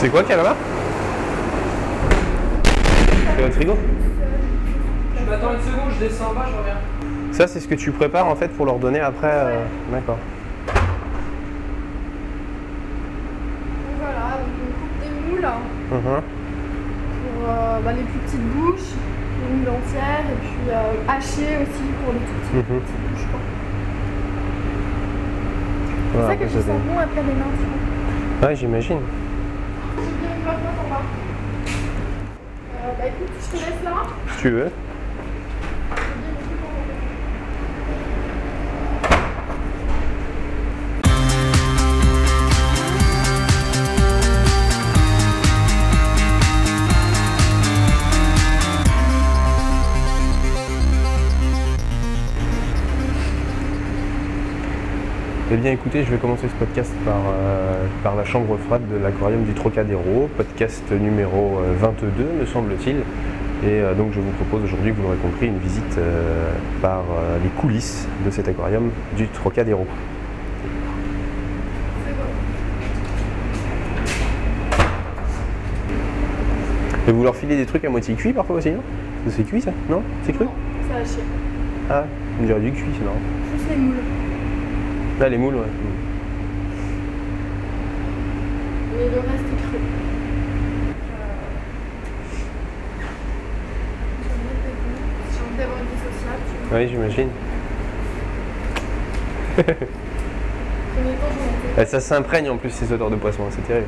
C'est quoi qu'il y a là-bas C'est votre frigo Je m'attends une seconde, je descends en bas, je reviens. Ça, c'est ce que tu prépares en fait pour leur donner après. euh, D'accord. Donc voilà, donc on coupe des moules Mhm. pour euh, bah, les plus petites bouches, les moules entières, et puis euh, hachées aussi pour les tout petits, Mhm. petites bouches. quoi. C'est Voilà, ça que après, tu ça sens bon après les mains, tu vois. Ouais, j'imagine. J'ai bien une bonne note en bas. Euh, bah écoute, je te laisse là. Si tu veux. Eh bien écoutez, je vais commencer ce podcast par, euh, par la chambre froide de l'aquarium du Trocadéro, podcast numéro euh, 22 me semble-t-il. Et euh, donc je vous propose aujourd'hui, vous l'aurez compris, une visite euh, par euh, les coulisses de cet aquarium du Trocadéro. Et vous leur filez des trucs à moitié cuits parfois aussi, non? C'est cuit ça? Non? C'est cru? Non, c'est haché. Ah, on dirait du cuit, c'est marrant. Juste les moules. Là, les moules, ouais. Et le reste est cru. Vois. Oui, j'imagine. Et ça s'imprègne en plus ces odeurs de poisson, c'est terrible.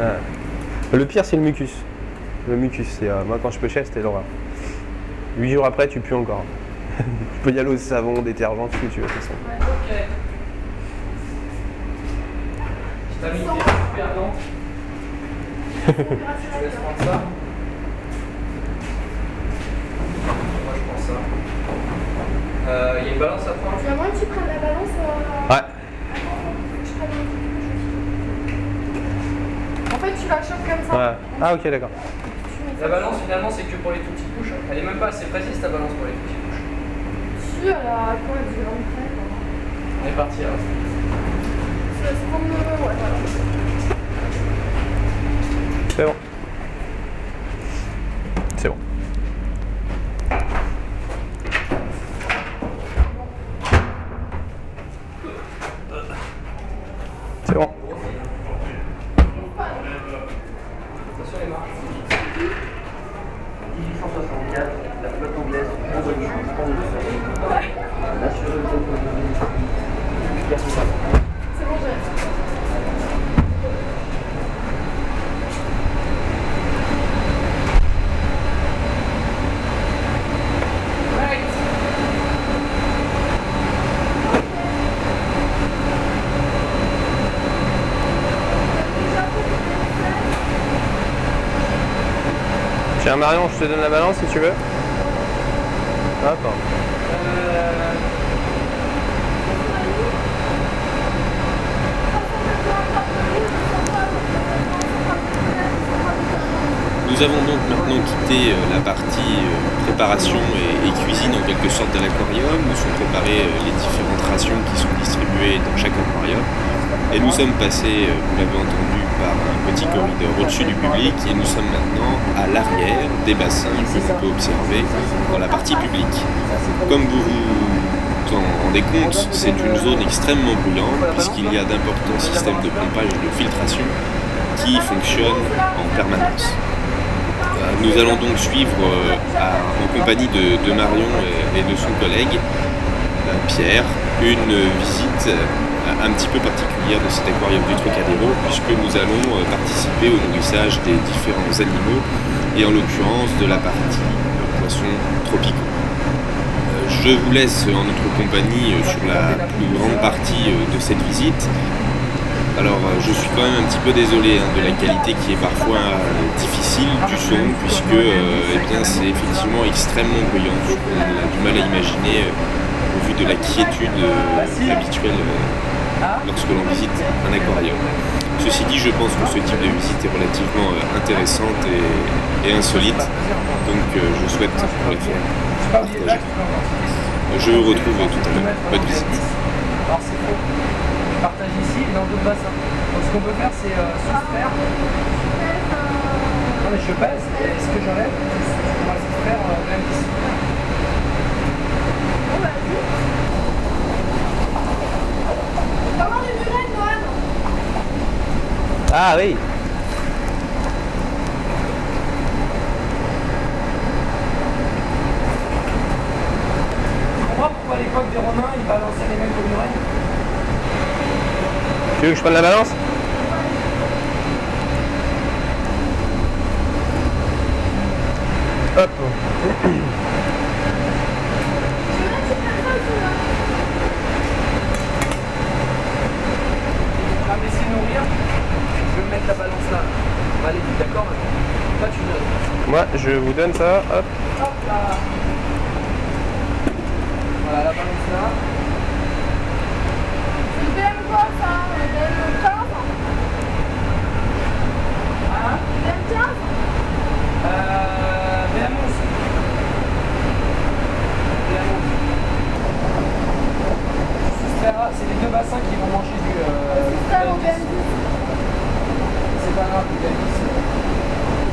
Ah. Le pire, c'est le mucus. Le mucus, c'est euh, moi quand je pêchais, c'était l'horreur. Huit jours après, tu pues encore. Tu peux y aller au savon, détergent, tout ce que tu veux, de toute façon. Ok. Je t'ai mis des super dents. Je te laisse prendre ça. Moi je prends ça. Euh, Il y a une balance à prendre Tu as moyen que tu prennes la balance euh... Ouais. Prenne. En fait, tu la chopes comme ça. ouais. Ah, ok, d'accord. Tu La balance finalement c'est que pour les tout petites couches. Elle est même pas assez précise ta balance pour les tout petites couches. Dessus, elle a quoi 10 grammes près quoi. On est parti alors. C'est c'est comme le... Ouais, voilà. C'est bon. C'est bon. C'est bon. Attention les marches. 1864, la flotte anglaise, en bonne chance, en Australie. L'assureur de C'est bon, j'ai. Marion, je te donne la balance si tu veux. Pardon. Nous avons donc maintenant quitté euh, la partie euh, préparation et, cuisine en quelque sorte de l'aquarium. Nous sommes préparés euh, les différentes rations qui sont distribuées dans chaque aquarium. Et nous sommes passés, vous l'avez entendu, par un petit corridor au-dessus du public et nous sommes maintenant à l'arrière des bassins que l'on peut observer dans la partie publique. Comme vous vous en rendez compte, c'est une zone extrêmement bruyante puisqu'il y a d'importants systèmes de pompage et de filtration qui fonctionnent en permanence. Euh, Nous allons donc suivre euh, en compagnie de, Marion et, de son collègue euh, Pierre une visite un petit peu particulière de cet aquarium du Trocadéro puisque nous allons euh, participer au nourrissage des différents animaux et en l'occurrence de la partie poissons tropicaux. Euh, Je vous laisse en notre compagnie euh, sur la plus grande partie de cette visite. Alors je suis quand même un petit peu désolé hein, de la qualité qui est parfois difficile du son puisque eh c'est effectivement extrêmement bruyant. On a du mal à imaginer au vu de la quiétude habituelle lorsque l'on visite un aquarium. Ceci dit, je pense que ce type de visite est relativement euh, intéressante et, et insolite, donc euh, je souhaite pour le faire partager. Je vous retrouve tout à l'heure. Bonne visite. Alors c'est faux. partage ici et dans d'autres bassins. Donc ce qu'on peut faire, c'est euh, soustraire. Non mais je pèse et ce que j'enlève, on va soustraire euh, même ici. Bon, vas-y. Comment les lunettes, Noël Ah oui. Tu comprends pourquoi à l'époque des Romains, ils balançaient les mecs au muret Tu veux que je prenne la balance? Hop On va me laisser nourrir. Je vais mettre la balance là. Vite, d'accord maintenant Toi tu notes. Moi, je vous donne ça, hop. Hop là Voilà la balance là. C'est le BM quoi, ça? Le BM 15 Hein? BM 15 Euh. BM11. BM11. Soustraire, C'est les deux bassins qui vont manger du. Euh, C'est ça, BM 10. C'est pas grave, le BM10.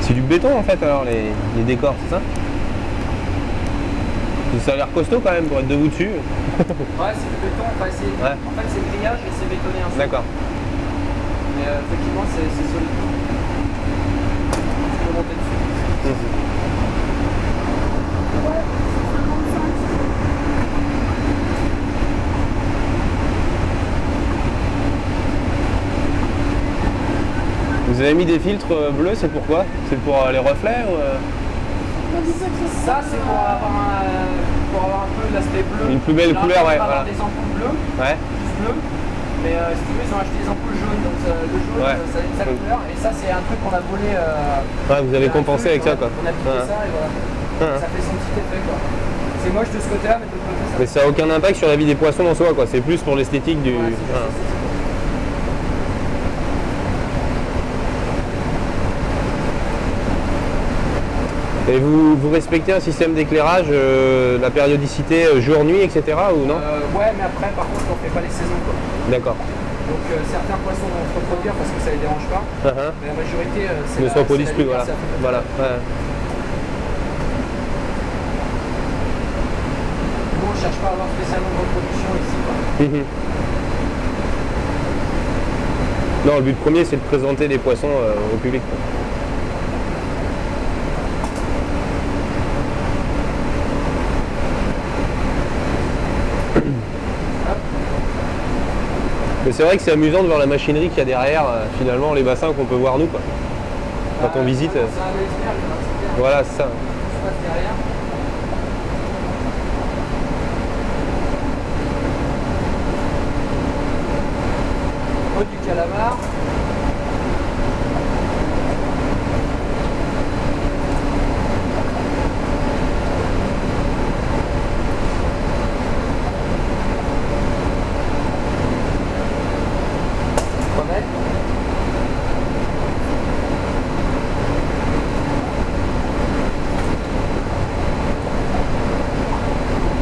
C'est du béton en fait alors les, les décors, c'est ça Ça a l'air costaud quand même pour être debout dessus. Ouais, c'est du béton. Enfin, Ouais. En fait, c'est grillage et c'est bétonné ensuite. D'accord. Mais euh, effectivement, c'est solide. Tu peux monter dessus. Vous avez mis des filtres euh, bleus, c'est pourquoi? C'est pour euh, les reflets ou, euh, ça c'est pour avoir un, pour avoir un peu l'aspect bleu. Une plus belle Là, couleur, ouais, voilà. des ampoules bleues, Ouais. plus bleues. Mais euh, si tu veux, ils ont acheté des ampoules jaunes. Donc euh, le jaune, Ouais. ça a une sale couleur. Et ça, c'est un truc qu'on a volé. euh, Ouais, vous avez compensé avec ça quoi. On a piqué Ouais. ça et voilà. Ouais. Ça fait son petit effet quoi. C'est moche de ce côté-là, mais de l'autre côté, ça. Mais ça a aucun impact sur la vie des poissons en soi quoi, c'est plus pour l'esthétique du. Ouais, c'est- c'est- Ouais. c'est- c'est- Et vous, vous respectez un système d'éclairage, euh, la périodicité euh, jour-nuit, etc. ou non Euh, ouais, mais après, par contre, on fait pas les saisons quoi. D'accord. Donc certains poissons vont se reproduire parce que ça les dérange pas. Uh-huh. Mais la majorité, c'est Ne se reproduisent plus, voilà. Voilà. ouais. Nous, on cherche pas à avoir spécialement de reproduction ici. Quoi. Mhm. Non, le but premier c'est de présenter des poissons au public. quoi. Mais c'est vrai que c'est amusant de voir la machinerie qu'il y a derrière, euh, finalement, les bassins qu'on peut voir nous. Quoi. Quand on visite. Euh. Voilà, c'est ça. Crevette.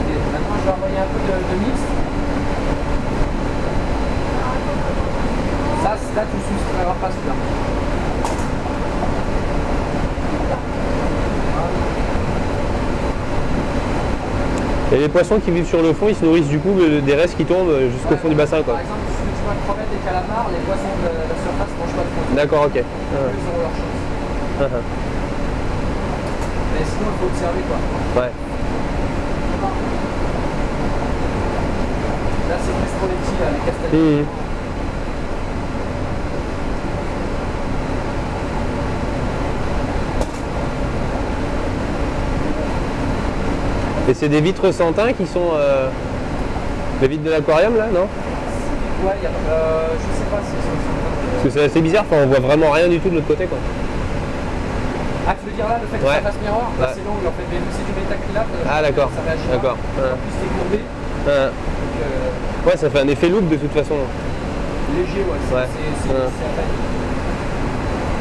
Et Maintenant, je vais envoyer un peu de, de mix. Ça, c'est- là, tu soustrairas pas celui-là. Et les poissons qui vivent sur le fond, ils se nourrissent du coup des restes qui tombent euh, jusqu'au fond du bassin. Par quoi. exemple, si tu vois crevettes et calamars, les poissons de la surface ne mangent pas de fond. D'accord, ok. Ils ont leur. Ah, ah. Mais sinon, il faut observer quoi. Ouais. Là, c'est plus pour les petits, là, les castagniers. Mhm. Et c'est des vitres sans teint qui sont euh, les vitres de l'aquarium là, non? Ouais, y a, euh, je sais pas si c'est Parce que c'est assez bizarre, enfin, on voit vraiment rien du tout de l'autre côté quoi. Ah, tu veux dire là, le fait que Ouais. ça fasse miroir? Ouais. c'est long, en fait, mais c'est du métacrylate. euh, Ah, d'accord. Ça réagit D'accord. Ouais. En plus, c'est courbé. Euh, Ouais, ça fait un effet loop de toute façon. léger, ouais. C'est Ouais. c'est- c'est- Ouais. c'est à peine.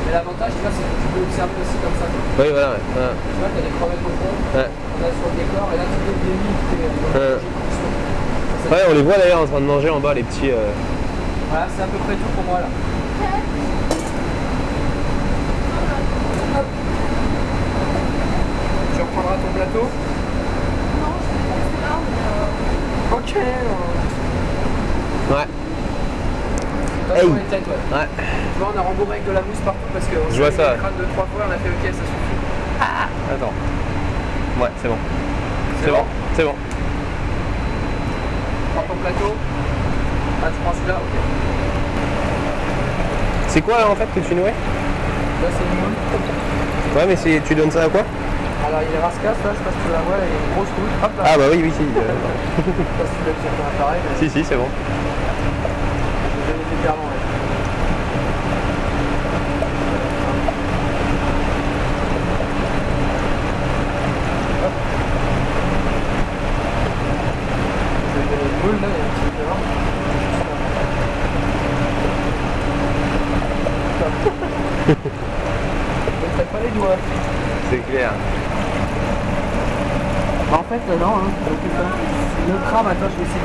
Mais l'avantage, tu vois, c'est que tu peux observer aussi comme ça. quoi. Oui, voilà. ouais. Ouais. Tu vois, t'as des crevettes au fond, Ouais. on a sur le décor, et là, tu peux lits, tu Ouais. Ouais, on les voit d'ailleurs en train de manger en bas, les petits. euh, Voilà, c'est à peu près tout pour moi là. Tu reprendras ton plateau? Non, je pas, c'est là, mais. euh, Ok. euh, Ouais. Pas Hey. sur les têtes, ouais. Ouais. Tu vois, on a rembourré avec de la mousse partout parce qu'on Je vois ça. le crâne deux, trois fois, on a fait ok, ça suffit. Attends. Ouais, c'est bon. C'est bon. bon C'est bon. Prends ton plateau. Ah, tu prends celui-là, ok. C'est quoi en fait que tu nouais? Là, c'est une moule. Ouais, mais c'est- tu donnes ça à quoi? Alors, il est rascasse, là, je sais pas si tu la vois, il y a une grosse. Hop là. Ah bah oui, oui, si. euh, Je sais pas si tu l'as sur ton appareil, mais si, si, c'est bon. Une là, il y a un petit peu pas les doigts. C'est clair. Bah, en fait, euh, non, hein. Donc, le crabe, attends, je vais essayer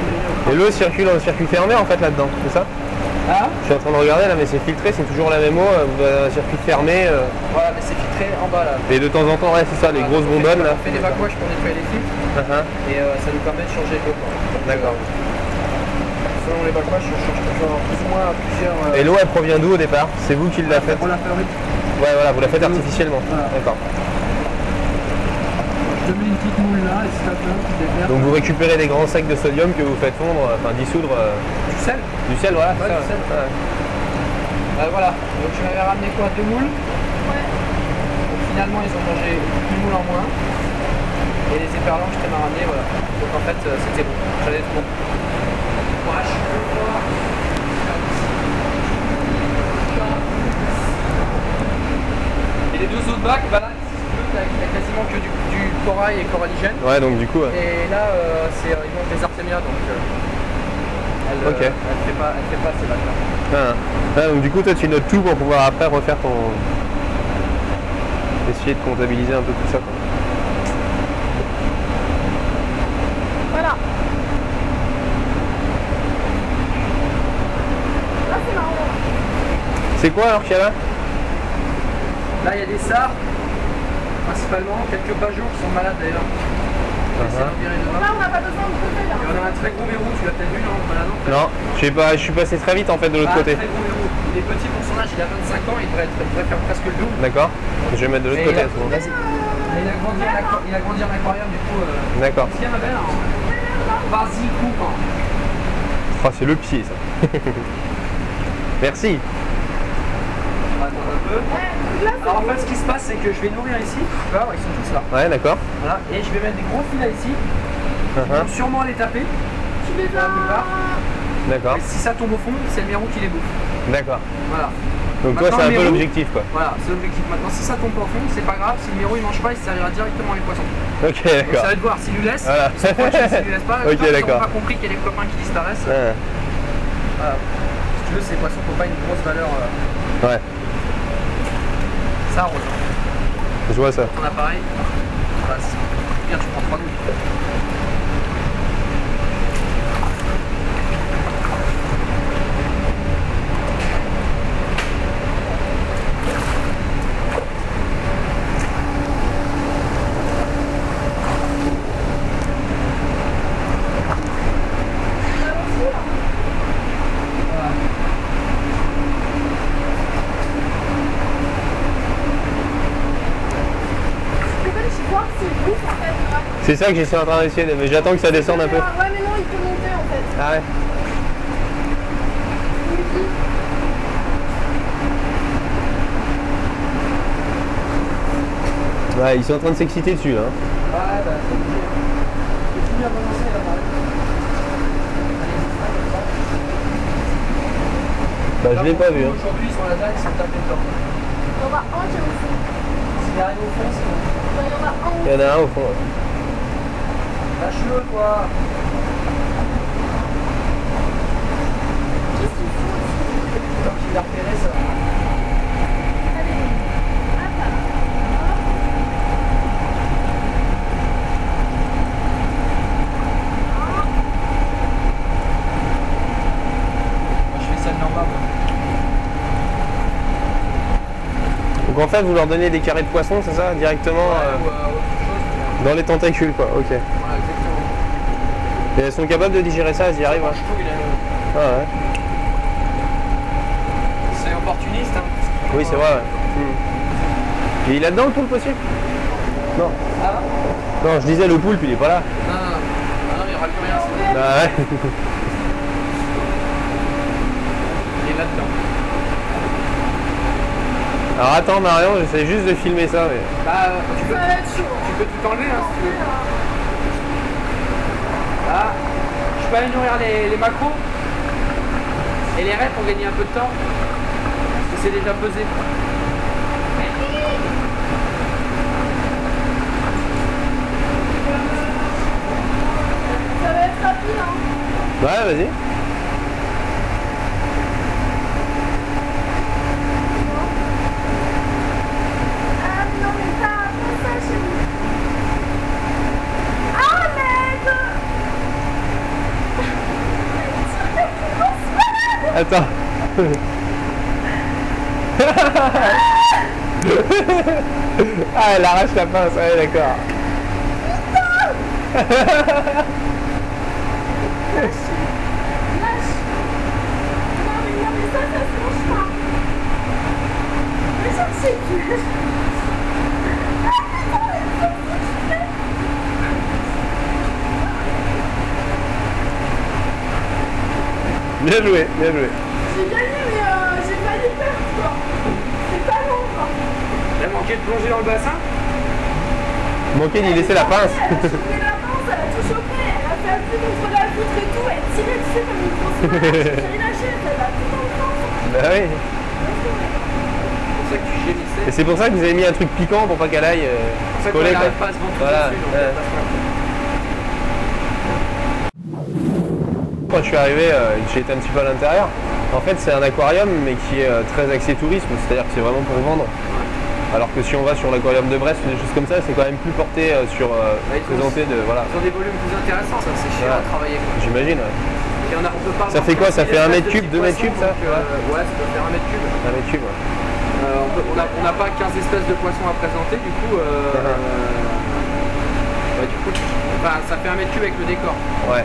de. Et l'eau circule le circuit fermé en fait là-dedans, c'est ça? Ah Je suis en train de regarder là, mais c'est filtré, c'est toujours la même eau, euh, avez un circuit fermé. euh, Voilà, mais c'est filtré en bas là. et de temps en temps, ouais, c'est ça, les grosses On fait- bonbonnes là. On fait des backwash pour nettoyer les filtres Uh-huh. et euh, ça nous permet de changer l'eau. D'accord. Selon les backwash, on change toujours plus ou moins à plusieurs. euh, Et l'eau elle provient d'où au départ? C'est vous qui la faites? On l'a fabrique. Ouais, voilà, vous la faites artificiellement. Voilà. D'accord. Je te mets une petite moule là et. Donc vous récupérez des grands sacs de sodium que vous faites fondre, euh, enfin dissoudre euh, du sel du sel, voilà. Ouais, du sel. ouais. Euh, Voilà, donc tu m'avais ramené quoi Deux moules Ouais. Donc, Finalement, ils ont mangé une moule en moins. Et les éperlants que je t'ai ramené, voilà. Donc en fait, euh, c'était bon. J'allais être bon. Et les deux autres bacs, bah là, t'as quasiment que du, du corail et coralligène. Ouais, donc du coup, ouais. Et là, euh, c'est, euh, ils mangent des artémias, donc euh, elle, euh, Ok. elle fait pas, elle fait pas ces bacs-là. Ah. Ah, donc du coup, toi tu notes tout pour pouvoir après refaire ton. Essayer de comptabiliser un peu tout ça. quoi. Voilà. Là, c'est marrant. C'est quoi alors qu'il y a là? Là, il y a des sars, principalement, quelques qui sont malades d'ailleurs. Dehors. Là, on n'a pas besoin de creuser là. Et on a un très gros verrou, tu l'as peut-être vu, non Voilà, non Non, je sais pas, je suis passé très vite en fait de l'autre Ah, côté. très gros verrou. Il est petit pour son âge, il a 25 ans, il devrait, être, il devrait faire presque le double. D'accord Je vais mettre de l'autre côté il a- à ce moment. Vas-y. Et Il a grandi en aqua- il a grandi en aquarium, du coup. Euh... D'accord. Viens, ma belle. hein. Vas-y, coupe. hein. Oh, c'est le pied ça. Merci. Attendre un peu. Alors en fait, ce qui se passe, c'est que je vais nourrir ici. Tu vois, ils sont tous là. Ouais, d'accord. Voilà. Et je vais mettre des gros filets ici. Ils vont sûrement les taper. tu les as. D'accord. Et si ça tombe au fond, c'est le mérou qui les bouffe. D'accord. Voilà. Donc toi, Maintenant, c'est un peu l'objectif quoi. Voilà, c'est l'objectif. Maintenant, si ça tombe pas au fond, c'est pas grave. Si le mérou il mange pas, il se servira directement les poissons. Ok, Donc ça d'accord. va être voir. S'il lui laisse, Voilà. c'est. S'il lui laisse pas, Ok, tant qu'ils d'accord. n'ont pas compris qu'il y a des copains qui disparaissent. Voilà. Si tu veux, ces poissons n'ont pas une grosse valeur. euh, Ouais, Ça arrose. je vois ça. Ton appareil. Bien, tu prends trois douilles. En fait, je vois que c'est ouf en fait. là. C'est ça que j'essaie en train d'essayer, de- mais j'attends que ça descende un peu. Ouais, mais non, il peut monter en fait. Ah ouais Ouais, ils sont en train de s'exciter dessus là. hein. Ouais, bah, c'est. C'est bien balancé là, pareil. Bah je l'ai pas vu. Hein. Aujourd'hui, sur la dalle, ils sont tapés dedans. Il y en a un qui est au fond. S'il arrive au fond, c'est bon. Il y en a un au Il y en a un au fond. Lâche-le, quoi. Qu'est-ce qu'il faut Alors qu'il a repéré ça. Donc en fait, vous leur donnez des carrés de poisson, c'est ça Directement euh, euh, dans les tentacules, quoi. Ok. Voilà, exactement. Et elles sont capables de digérer ça, elles y arrivent. Hein est- Ah ouais. C'est opportuniste. Hein, Oui, c'est vrai. ouais. Hmm. Et il a dedans le poulpe aussi? Non. Ah Non, je disais le poulpe, il est pas là. non, non, non. Ah non, il n'y aura plus rien. c'est- Bah ouais. Il est là-dedans. Alors attends Marion, j'essaie juste de filmer ça. Mais... Bah, tu peux, tu peux tout enlever hein, si tu veux. Ah, je peux aller nourrir les, les macros et les raies pour gagner un peu de temps. Parce que c'est déjà pesé. Ça va être rapide, hein. Ouais, vas-y. Ah non, mais pas, pas ça, chérie. Ah, l'aide Attends. ah, elle arrache la pince, ouais, d'accord. Lâche Non, mais non, mais ça, ça se mange pas. Mais je sais plus. Ah, putain, mais faut que tu fais. Bien joué, bien joué. J'ai gagné, mais euh, j'ai failli perdre, quoi. C'est pas long, quoi. Elle a manqué de plonger dans le bassin Manqué d'y laisser la pince. Elle a chopé la pince, elle a tout chopé, elle a fait appui contre la vitre et tout, elle tirait dessus comme une grosse malade. J'ai lâcher, elle a tout dans le. Bah oui. C'est pour ça que tu gémissais. Et c'est pour ça que vous avez mis un truc piquant pour pas qu'elle aille euh, coller. pas à se Voilà, dessus. donc ouais. elle passe pas. Quand je suis arrivé, euh, j'ai été un petit peu à l'intérieur. En fait, c'est un aquarium, mais qui est euh, très axé tourisme, c'est-à-dire que c'est vraiment pour vendre. Alors que si on va sur l'aquarium de Brest ou des choses comme ça, c'est quand même plus porté euh, sur présenter de voilà. Ils ont des volumes plus intéressants, ça c'est chiant Ouais. à travailler. J'imagine. ouais. Et on, a, on peut pas Ça fait quoi, ça 15 fait un espèces mètre de cube, petits deux mètres poissons, cubes, ça euh, Ouais, ça doit faire un mètre cube. Un mètre cube. ouais. Euh, on n'a pas 15 espèces de poissons à présenter, du coup, euh, bah, du coup enfin, ça fait un mètre cube avec le décor. Ouais.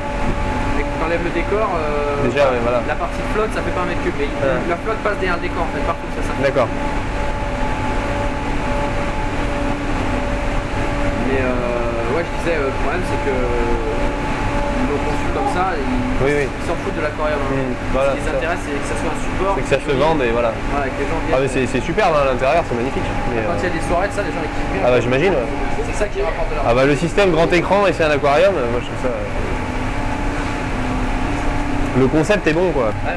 Dès que tu enlèves le décor, euh, Déjà, ouais, voilà. la partie flotte, ça fait pas un mètre cube. Mais Ouais. la flotte passe derrière le décor, en fait, partout, ça, ça. D'accord. Mais euh, ouais, je disais, euh, le problème, c'est que nos conçus comme ça, ils Oui, oui. ils s'en foutent de l'aquarium. hein. Mm, voilà, Ce qui les ça. intéresse, c'est que ça soit un support. C'est que ça se vende et voilà. Voilà, que les gens Ah viennent. mais c'est c'est superbe hein, à l'intérieur, c'est magnifique. Mais, Quand il y euh, a des soirées de ça, les gens kiffent bien. Ah bah j'imagine. ouais. C'est ça qui rapporte de l'argent. Ah bah le système grand écran et c'est un aquarium, euh, moi je trouve ça. euh, Le concept est bon quoi. Va.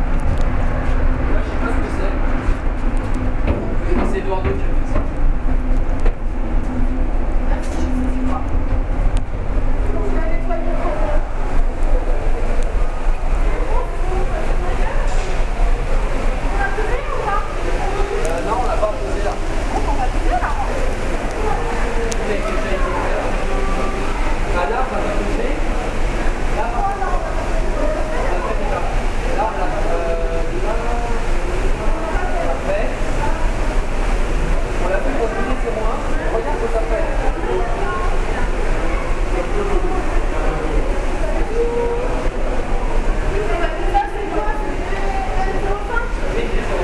Là, je sais pas ce que c'est. C'est Eduardo qui a fait ça. Je vais nettoyer quand même. On a pesé ou pas Euh, non, on l'a pas posé là. On va peser là. Il a été déjà été fait, là. Ah, là, on l'a pas posé. Là, par contre, on l'a fait déjà. Là, on l'a euh, là, on l'a fait. On l'a fait pour le billet 01. Regarde ce que ça fait. Ça, c'est quoi C'est le fin Oui, c'est ça.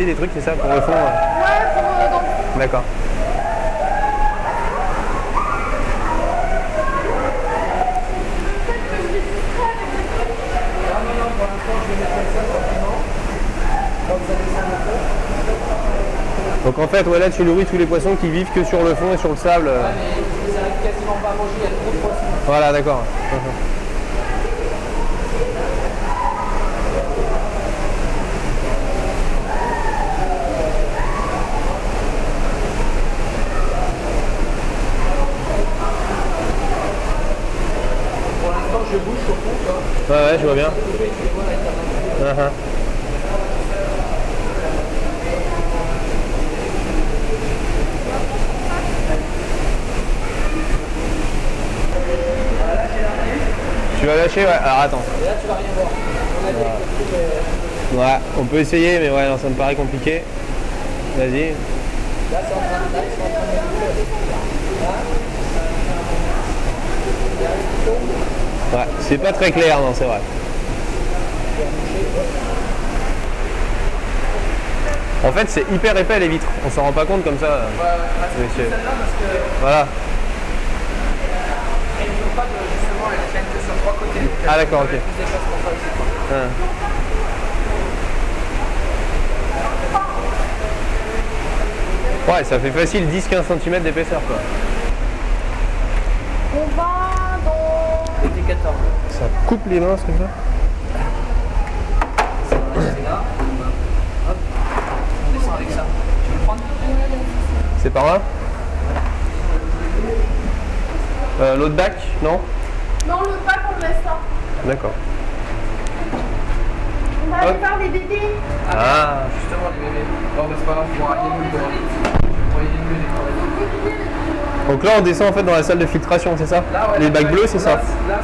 Coulisser des trucs, c'est ça pour le fond ouais. Ouais, pour euh, dans le D'accord. Donc en fait ouais là tu nourris tous les poissons qui vivent que sur le fond et sur le sable. euh. Ouais, mais ça j'arrive quasiment pas à manger, il y a trop de poissons. Voilà, d'accord. Je bouge au fond, quoi. Ouais, ouais, je vois bien. Vais voir l'alternative. Mhm. Tu vas lâcher Ouais, alors attends. Et là, tu vas rien voir. On a est- Ouais, on peut essayer, mais ouais, non, ça me paraît compliqué. Vas-y. Là, c'est en train de là, ils sont en train de mettre le- Là. Il y a un qui tombe. Ouais, c'est pas très clair, non, c'est vrai. En fait, c'est hyper épais les vitres. On s'en rend pas compte comme ça. Ah, Monsieur. parce que Voilà. elles n'ont pas de justement, elles tiennent que sur trois côtés. Donc, Ah, d'accord, ok. Hein. Ouais, ça fait facile 10-15 cm d'épaisseur quoi. On va 14. Ça coupe les mains ce truc là C'est là. Hop. On descend avec ça. Tu veux le prendre C'est par là euh, L'autre bac Non Non, le pack, on le laisse là. D'accord. On va aller voir les bébés. Ah. Justement, les bébés. Bon, bah, c'est pas grave, il y aura des moules Donc là on descend en fait dans la salle de filtration, c'est ça Là, ouais, Les là, bacs bleus, c'est ça Là,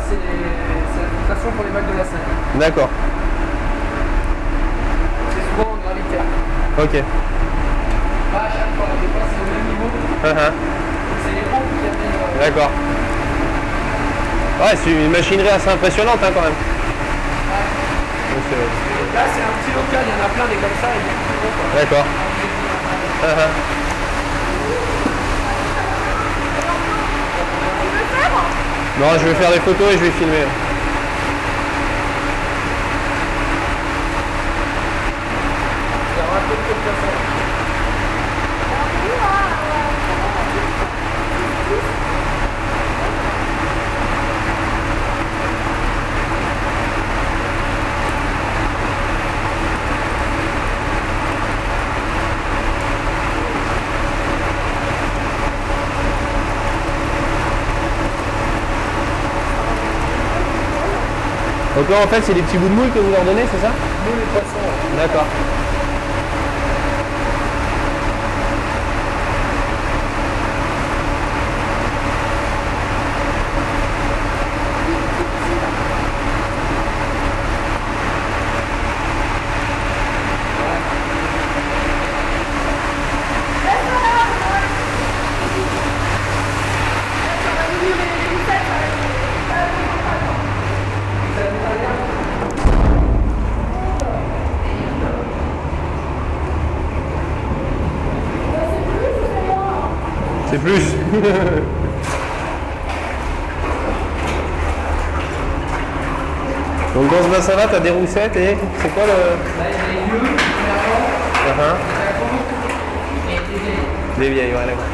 c'est la filtration pour les bacs de la salle. D'accord. C'est souvent en gravitaire. Ok. Pas à chaque fois, des fois c'est au même niveau. Ah, ah. C'est les pompes qui amènent. euh, D'accord. Ouais, c'est une machinerie assez impressionnante hein, quand même. Donc, Là, c'est un petit local, il y en a plein des comme ça. Quoi. D'accord. Ah, ah. Non, je vais faire des photos et je vais filmer. Donc là en fait c'est des petits bouts de moule que vous leur donnez, c'est ça? D'accord. C'est plus. Donc dans ce bassin là t'as des roussettes et c'est quoi le. Là, il y a les vieux, premièrement, Ah, ah. et les vieilles. Des vieilles, ouais, d'accord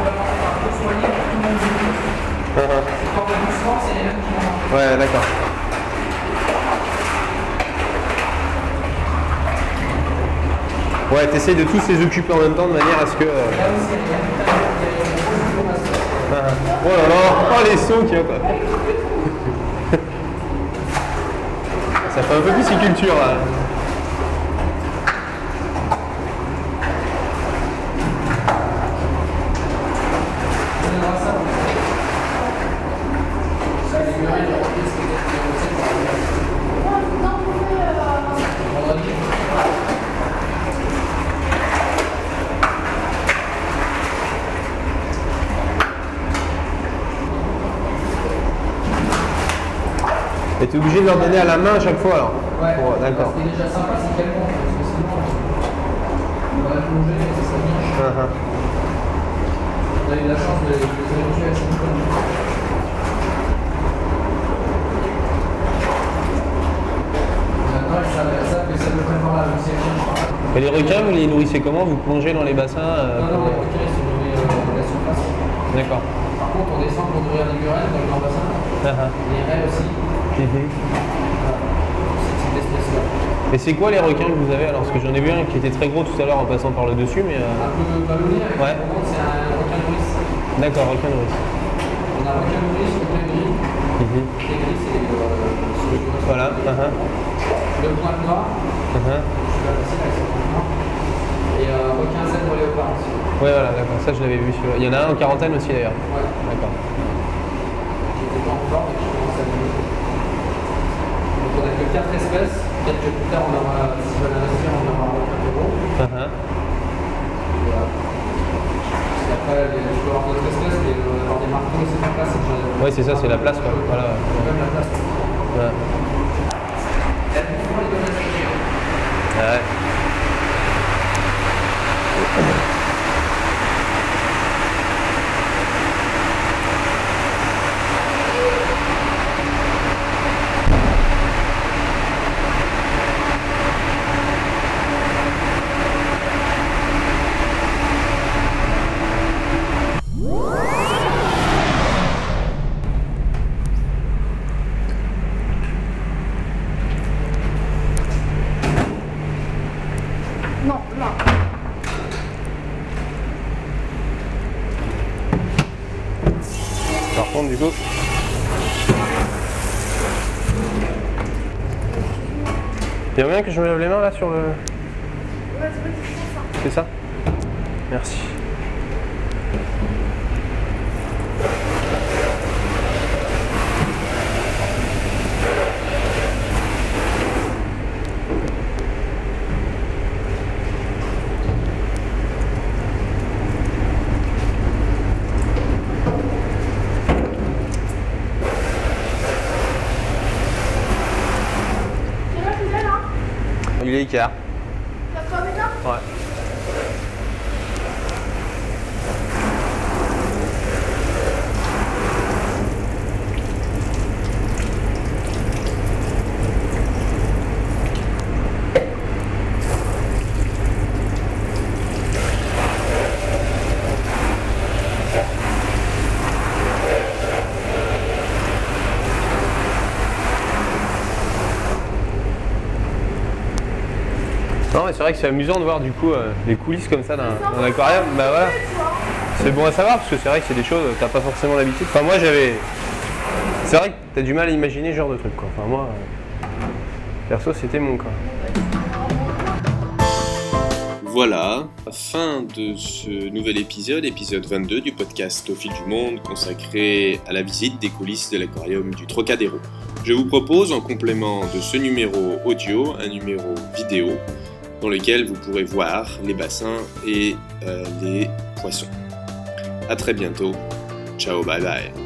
on va commencer par deux soigner pour tout le monde. Ah, ah. C'est quand même doucement, c'est les mêmes qui vont manger. Ouais, d'accord. Ouais, t'essayes de tous les occuper en même temps de manière à ce que. euh, ah. Oh là là, oh les a quoi. Ça fait un peu pisciculture là. On verra ça. Parce que les murets, les roquets, c'est des des recettes pour la vendredi. Et t'es obligé de leur donner à la main à chaque fois alors Ouais, D'accord. Est déjà sympa, c'est qu'elle monte, parce que sinon, on va la plonger et ça serait bien. Ah, ah. On a eu la chance de les habituer à cette. Maintenant, elles savent, elles savent que ça peut la deuxième. requins, vous les nourrissez comment? Vous plongez dans les bassins euh, Non, non, les requins, ils sont nourris euh, à la surface. D'accord. Par contre, on descend pour nourrir les murelles dans le grand bassin. Ah. Les raies aussi. Mhm. Cette espèce-là. Et c'est quoi les requins que vous avez? Alors Parce que j'en ai vu un qui était très gros tout à l'heure en passant par le dessus, mais. euh, Un peu ballonné avec Ouais. c'est un requin nourrice. D'accord, requin nourrice. On a requin nourrice, requin gris. Mhm. Les gris, c'est euh, Voilà. ah. Le point noir, ah. je suis pas facile avec ce point noir. Et euh, requin zèbre léopard aussi. Ouais, voilà, d'accord. Ça, je l'avais vu. celui-là. Il y en a un en quarantaine aussi d'ailleurs. Ouais. D'accord. qui n'était pas encore et qui commence à venir. 4 espèces. Peut-être que plus tard, on aura, si on investir, on aura un. Voilà. Et après, je peux avoir d'autres espèces, mais avoir des marteaux, c'est pas place. Ouais, c'est ça, c'est la place, quoi. Voilà. Même la place. Ouais. Ouais. Que je me lève les mains là sur le. C'est ça? Merci. Quelle heure il est là Avec là Ouais. C'est amusant de voir du coup euh, les coulisses comme ça d'un aquarium. Bah voilà. C'est bon à savoir parce que c'est vrai que c'est des choses, t'as pas forcément l'habitude. Enfin moi j'avais. C'est vrai que t'as du mal à imaginer ce genre de truc quoi. Enfin moi. euh, Perso c'était mon cas. Voilà, fin de ce nouvel épisode, épisode 22 du podcast Au fil du monde consacré à la visite des coulisses de l'aquarium du Trocadéro. Je vous propose en complément de ce numéro audio un numéro vidéo dans lequel vous pourrez voir les bassins et euh, les poissons. A très bientôt. Ciao, bye bye.